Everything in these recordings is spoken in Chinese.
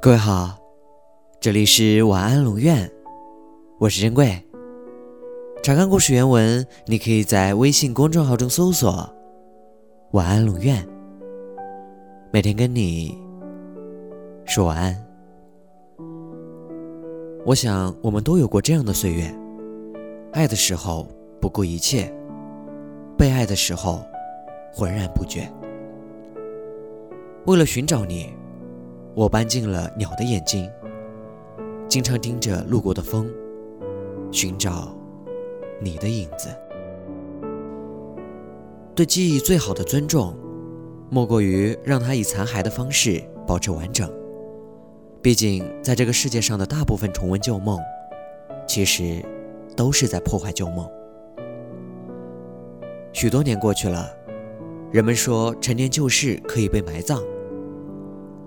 各位好，这里是晚安龙院，我是珍贵。查看故事原文，你可以在微信公众号中搜索“晚安龙院”，每天跟你说晚安。我想，我们都有过这样的岁月：爱的时候不顾一切，被爱的时候浑然不觉。为了寻找你。我搬进了鸟的眼睛，经常盯着路过的风，寻找你的影子。对记忆最好的尊重，莫过于让它以残骸的方式保持完整。毕竟，在这个世界上的大部分重温旧梦，其实都是在破坏旧梦。许多年过去了，人们说陈年旧事可以被埋葬。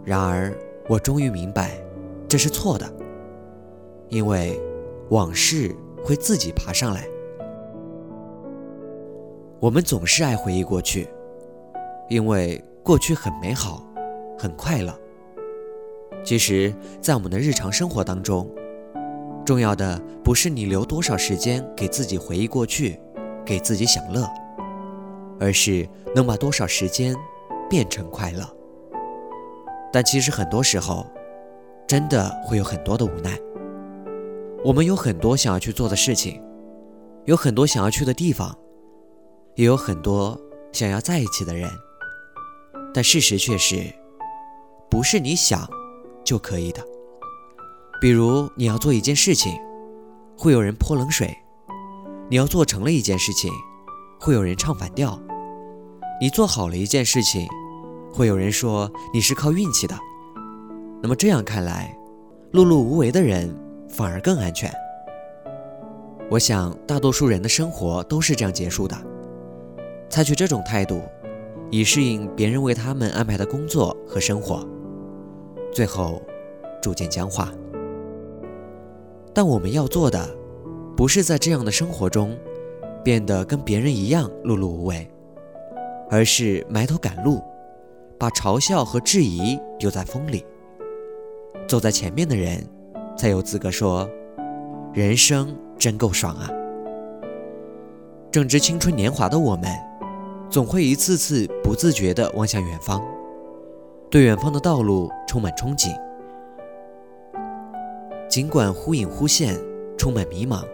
然而，我终于明白，这是错的，因为往事会自己爬上来。我们总是爱回忆过去，因为过去很美好，很快乐。其实，在我们的日常生活当中，重要的不是你留多少时间给自己回忆过去，给自己享乐，而是能把多少时间变成快乐。但其实很多时候，真的会有很多的无奈。我们有很多想要去做的事情，有很多想要去的地方，也有很多想要在一起的人。但事实却是，不是你想就可以的。比如你要做一件事情，会有人泼冷水；你要做成了一件事情，会有人唱反调；你做好了一件事情。会有人说你是靠运气的，那么这样看来，碌碌无为的人反而更安全。我想大多数人的生活都是这样结束的，采取这种态度，以适应别人为他们安排的工作和生活，最后逐渐僵化。但我们要做的，不是在这样的生活中变得跟别人一样碌碌无为，而是埋头赶路。把嘲笑和质疑丢在风里，走在前面的人，才有资格说：“人生真够爽啊！”正值青春年华的我们，总会一次次不自觉地望向远方，对远方的道路充满憧憬。尽管忽隐忽现，充满迷茫，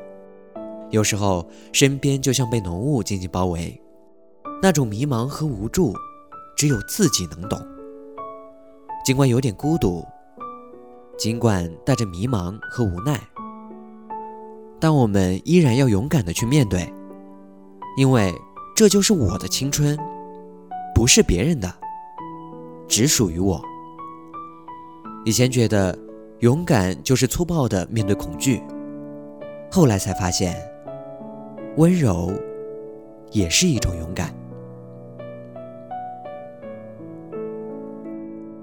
有时候身边就像被浓雾紧紧包围，那种迷茫和无助。只有自己能懂。尽管有点孤独，尽管带着迷茫和无奈，但我们依然要勇敢的去面对，因为这就是我的青春，不是别人的，只属于我。以前觉得勇敢就是粗暴的面对恐惧，后来才发现，温柔也是一种勇敢。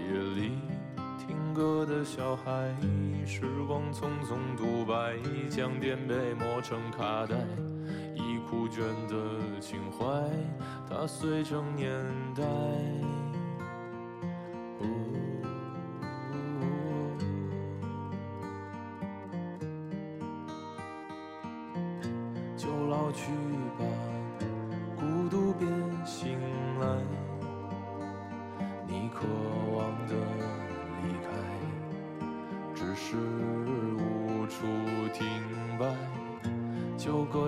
听歌的小孩，时光匆匆独白，将颠沛磨成卡带，已枯卷的情怀，它碎成年代。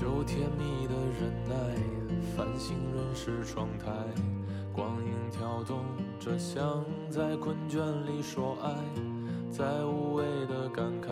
就甜蜜的忍耐，繁星润湿窗台，光影跳动着，像在困倦里说爱，在无谓的感慨，